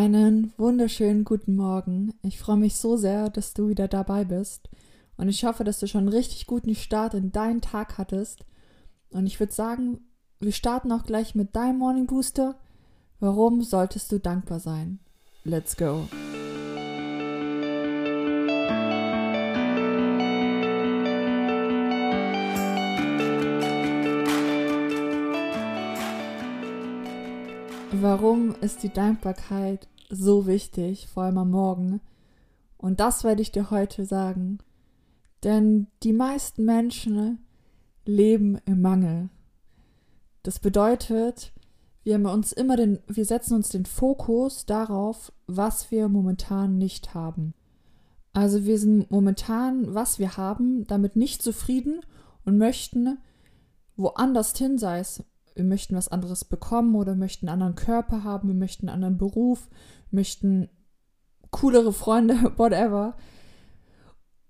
Einen wunderschönen guten Morgen. Ich freue mich so sehr, dass du wieder dabei bist. Und ich hoffe, dass du schon einen richtig guten Start in deinen Tag hattest. Und ich würde sagen, wir starten auch gleich mit deinem Morning Booster. Warum solltest du dankbar sein? Let's go. Warum ist die Dankbarkeit so wichtig, vor allem am Morgen? Und das werde ich dir heute sagen. Denn die meisten Menschen leben im Mangel. Das bedeutet, wir haben uns immer den, wir setzen uns den Fokus darauf, was wir momentan nicht haben. Also wir sind momentan, was wir haben, damit nicht zufrieden und möchten woanders hin, sei es wir möchten was anderes bekommen oder möchten einen anderen Körper haben, wir möchten einen anderen Beruf, möchten coolere Freunde, whatever.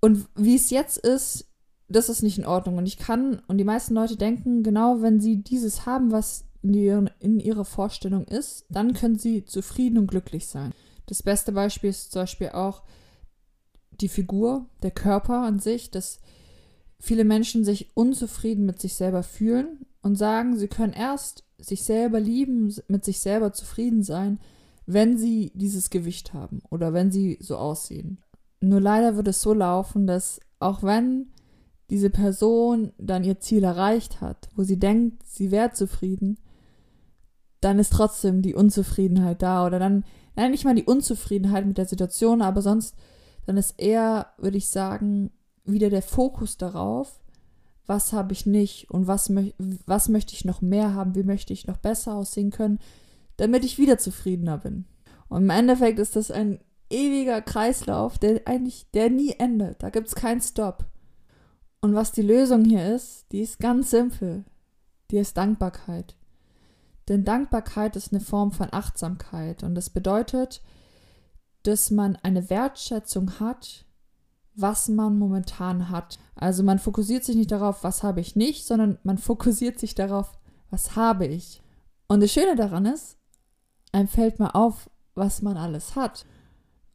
Und wie es jetzt ist, das ist nicht in Ordnung. Und ich kann, und die meisten Leute denken, genau wenn sie dieses haben, was in, die, in ihrer Vorstellung ist, dann können sie zufrieden und glücklich sein. Das beste Beispiel ist zum Beispiel auch die Figur, der Körper an sich, dass viele Menschen sich unzufrieden mit sich selber fühlen und sagen, sie können erst sich selber lieben, mit sich selber zufrieden sein, wenn sie dieses Gewicht haben oder wenn sie so aussehen. Nur leider wird es so laufen, dass auch wenn diese Person dann ihr Ziel erreicht hat, wo sie denkt, sie wäre zufrieden, dann ist trotzdem die Unzufriedenheit da oder dann, nein, nicht mal die Unzufriedenheit mit der Situation, aber sonst, dann ist eher, würde ich sagen, wieder der Fokus darauf, was habe ich nicht und was, was möchte ich noch mehr haben, wie möchte ich noch besser aussehen können, damit ich wieder zufriedener bin. Und im Endeffekt ist das ein ewiger Kreislauf, der eigentlich, der nie endet. Da gibt es keinen Stopp. Und was die Lösung hier ist, die ist ganz simpel. Die ist Dankbarkeit. Denn Dankbarkeit ist eine Form von Achtsamkeit und das bedeutet, dass man eine Wertschätzung hat was man momentan hat. Also man fokussiert sich nicht darauf, was habe ich nicht, sondern man fokussiert sich darauf, was habe ich. Und das Schöne daran ist, einem fällt mal auf, was man alles hat.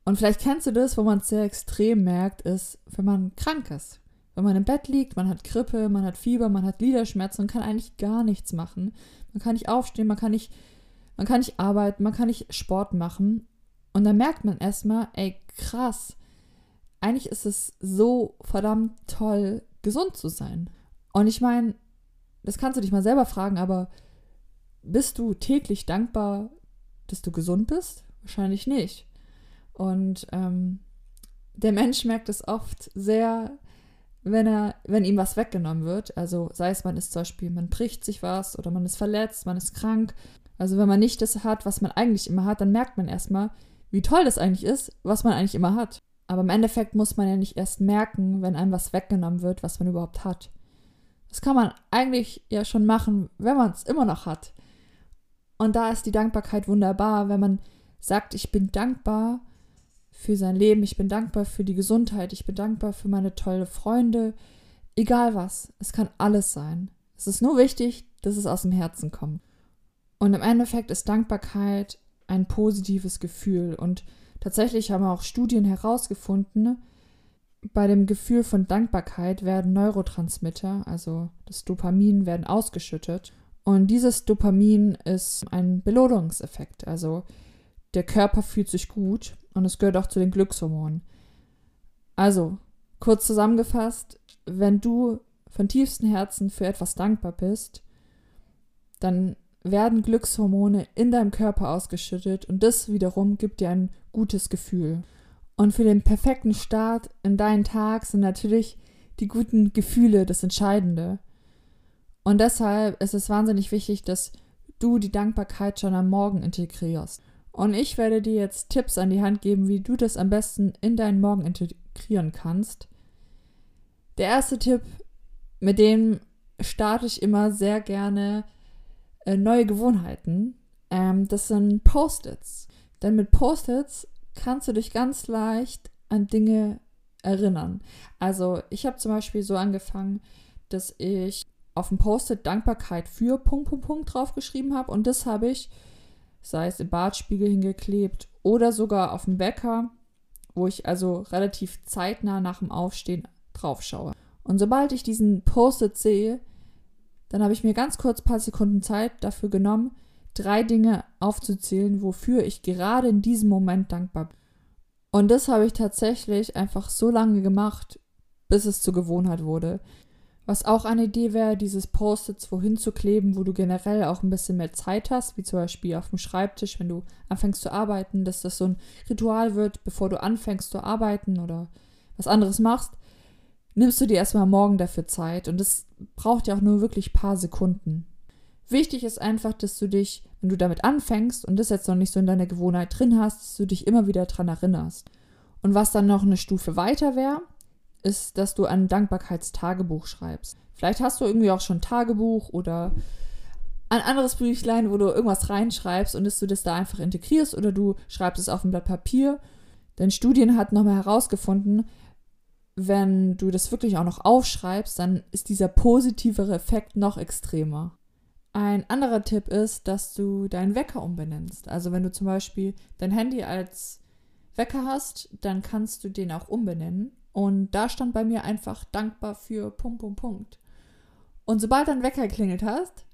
Und vielleicht kennst du das, wo man es sehr extrem merkt, ist, wenn man krank ist. Wenn man im Bett liegt, man hat Grippe, man hat Fieber, man hat Gliederschmerzen und kann eigentlich gar nichts machen. Man kann nicht aufstehen, man kann nicht, man kann nicht arbeiten, man kann nicht Sport machen. Und dann merkt man erstmal, ey, krass, eigentlich ist es so verdammt toll, gesund zu sein. Und ich meine, das kannst du dich mal selber fragen, aber bist du täglich dankbar, dass du gesund bist? Wahrscheinlich nicht. Und ähm, der Mensch merkt es oft sehr, wenn er, wenn ihm was weggenommen wird. Also sei es, man ist zum Beispiel, man bricht sich was oder man ist verletzt, man ist krank. Also wenn man nicht das hat, was man eigentlich immer hat, dann merkt man erstmal, wie toll das eigentlich ist, was man eigentlich immer hat. Aber im Endeffekt muss man ja nicht erst merken, wenn einem was weggenommen wird, was man überhaupt hat. Das kann man eigentlich ja schon machen, wenn man es immer noch hat. Und da ist die Dankbarkeit wunderbar, wenn man sagt, ich bin dankbar für sein Leben, ich bin dankbar für die Gesundheit, ich bin dankbar für meine tolle Freunde, egal was, es kann alles sein. Es ist nur wichtig, dass es aus dem Herzen kommt. Und im Endeffekt ist Dankbarkeit ein positives Gefühl und Tatsächlich haben auch Studien herausgefunden, bei dem Gefühl von Dankbarkeit werden Neurotransmitter, also das Dopamin, werden ausgeschüttet. Und dieses Dopamin ist ein Belohnungseffekt. Also der Körper fühlt sich gut und es gehört auch zu den Glückshormonen. Also, kurz zusammengefasst, wenn du von tiefstem Herzen für etwas dankbar bist, dann werden Glückshormone in deinem Körper ausgeschüttet und das wiederum gibt dir ein gutes Gefühl. Und für den perfekten Start in deinen Tag sind natürlich die guten Gefühle das Entscheidende. Und deshalb ist es wahnsinnig wichtig, dass du die Dankbarkeit schon am Morgen integrierst. Und ich werde dir jetzt Tipps an die Hand geben, wie du das am besten in deinen Morgen integrieren kannst. Der erste Tipp, mit dem starte ich immer sehr gerne äh, neue Gewohnheiten. Ähm, das sind Post-its. Denn mit Post-its kannst du dich ganz leicht an Dinge erinnern. Also ich habe zum Beispiel so angefangen, dass ich auf dem Post-it Dankbarkeit für Punkt, Punkt, Punkt draufgeschrieben habe und das habe ich sei es im Badspiegel hingeklebt oder sogar auf dem Bäcker, wo ich also relativ zeitnah nach dem Aufstehen drauf schaue. Und sobald ich diesen Post-it sehe, dann habe ich mir ganz kurz ein paar Sekunden Zeit dafür genommen, drei Dinge aufzuzählen, wofür ich gerade in diesem Moment dankbar bin. Und das habe ich tatsächlich einfach so lange gemacht, bis es zur Gewohnheit wurde. Was auch eine Idee wäre, dieses Post-its wohin zu kleben, wo du generell auch ein bisschen mehr Zeit hast, wie zum Beispiel auf dem Schreibtisch, wenn du anfängst zu arbeiten, dass das so ein Ritual wird, bevor du anfängst zu arbeiten oder was anderes machst, nimmst du dir erstmal morgen dafür Zeit und das braucht ja auch nur wirklich ein paar Sekunden. Wichtig ist einfach, dass du dich, wenn du damit anfängst und das jetzt noch nicht so in deiner Gewohnheit drin hast, dass du dich immer wieder dran erinnerst. Und was dann noch eine Stufe weiter wäre, ist, dass du ein Dankbarkeitstagebuch schreibst. Vielleicht hast du irgendwie auch schon ein Tagebuch oder ein anderes Büchlein, wo du irgendwas reinschreibst und dass du das da einfach integrierst oder du schreibst es auf ein Blatt Papier. Denn Studien hat nochmal herausgefunden, wenn du das wirklich auch noch aufschreibst, dann ist dieser positivere Effekt noch extremer. Ein anderer Tipp ist, dass du deinen Wecker umbenennst. Also wenn du zum Beispiel dein Handy als Wecker hast, dann kannst du den auch umbenennen. Und da stand bei mir einfach dankbar für Punkt, Punkt, Punkt. Und sobald dein Wecker klingelt hast,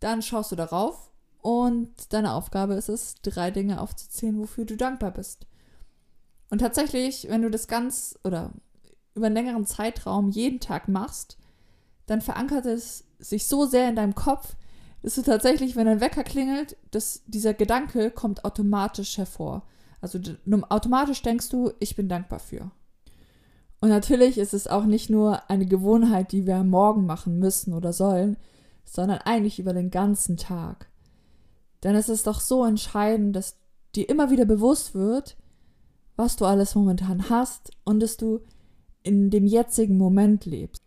dann schaust du darauf und deine Aufgabe ist es, drei Dinge aufzuzählen, wofür du dankbar bist. Und tatsächlich, wenn du das ganz oder über einen längeren Zeitraum jeden Tag machst, dann verankert es sich so sehr in deinem Kopf, dass du tatsächlich, wenn dein Wecker klingelt, dass dieser Gedanke kommt automatisch hervor. Also automatisch denkst du, ich bin dankbar für. Und natürlich ist es auch nicht nur eine Gewohnheit, die wir morgen machen müssen oder sollen, sondern eigentlich über den ganzen Tag. Denn es ist doch so entscheidend, dass dir immer wieder bewusst wird, was du alles momentan hast und dass du in dem jetzigen Moment lebst.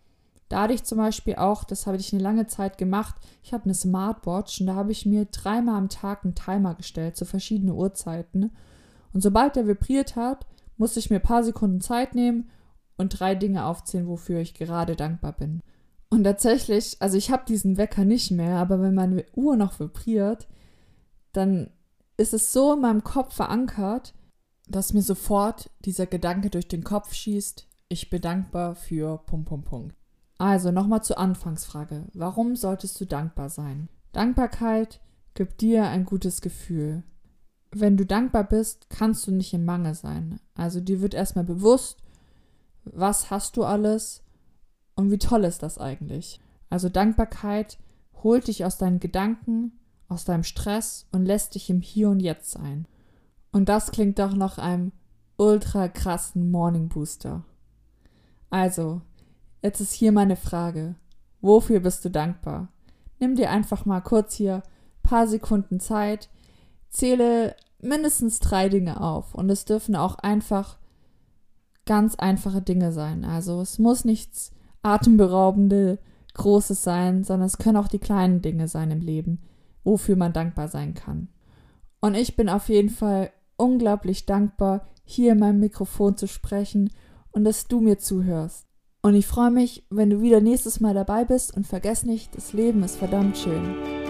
Da hatte ich zum Beispiel auch, das habe ich eine lange Zeit gemacht, ich habe eine Smartwatch und da habe ich mir dreimal am Tag einen Timer gestellt zu verschiedenen Uhrzeiten. Und sobald der vibriert hat, musste ich mir ein paar Sekunden Zeit nehmen und drei Dinge aufzählen, wofür ich gerade dankbar bin. Und tatsächlich, also ich habe diesen Wecker nicht mehr, aber wenn meine Uhr noch vibriert, dann ist es so in meinem Kopf verankert, dass mir sofort dieser Gedanke durch den Kopf schießt, ich bin dankbar für Punkt, Punkt, Punkt. Also nochmal zur Anfangsfrage. Warum solltest du dankbar sein? Dankbarkeit gibt dir ein gutes Gefühl. Wenn du dankbar bist, kannst du nicht im Mangel sein. Also dir wird erstmal bewusst, was hast du alles und wie toll ist das eigentlich. Also Dankbarkeit holt dich aus deinen Gedanken, aus deinem Stress und lässt dich im Hier und Jetzt sein. Und das klingt doch nach einem ultra krassen Morning Booster. Also, jetzt ist hier meine Frage. Wofür bist du dankbar? Nimm dir einfach mal kurz hier paar Sekunden Zeit, zähle mindestens drei Dinge auf und es dürfen auch einfach ganz einfache Dinge sein. Also es muss nichts atemberaubende Großes sein, sondern es können auch die kleinen Dinge sein im Leben, wofür man dankbar sein kann. Und ich bin auf jeden Fall unglaublich dankbar, hier in meinem Mikrofon zu sprechen und dass du mir zuhörst. Und ich freue mich, wenn du wieder nächstes Mal dabei bist und vergiss nicht, das Leben ist verdammt schön.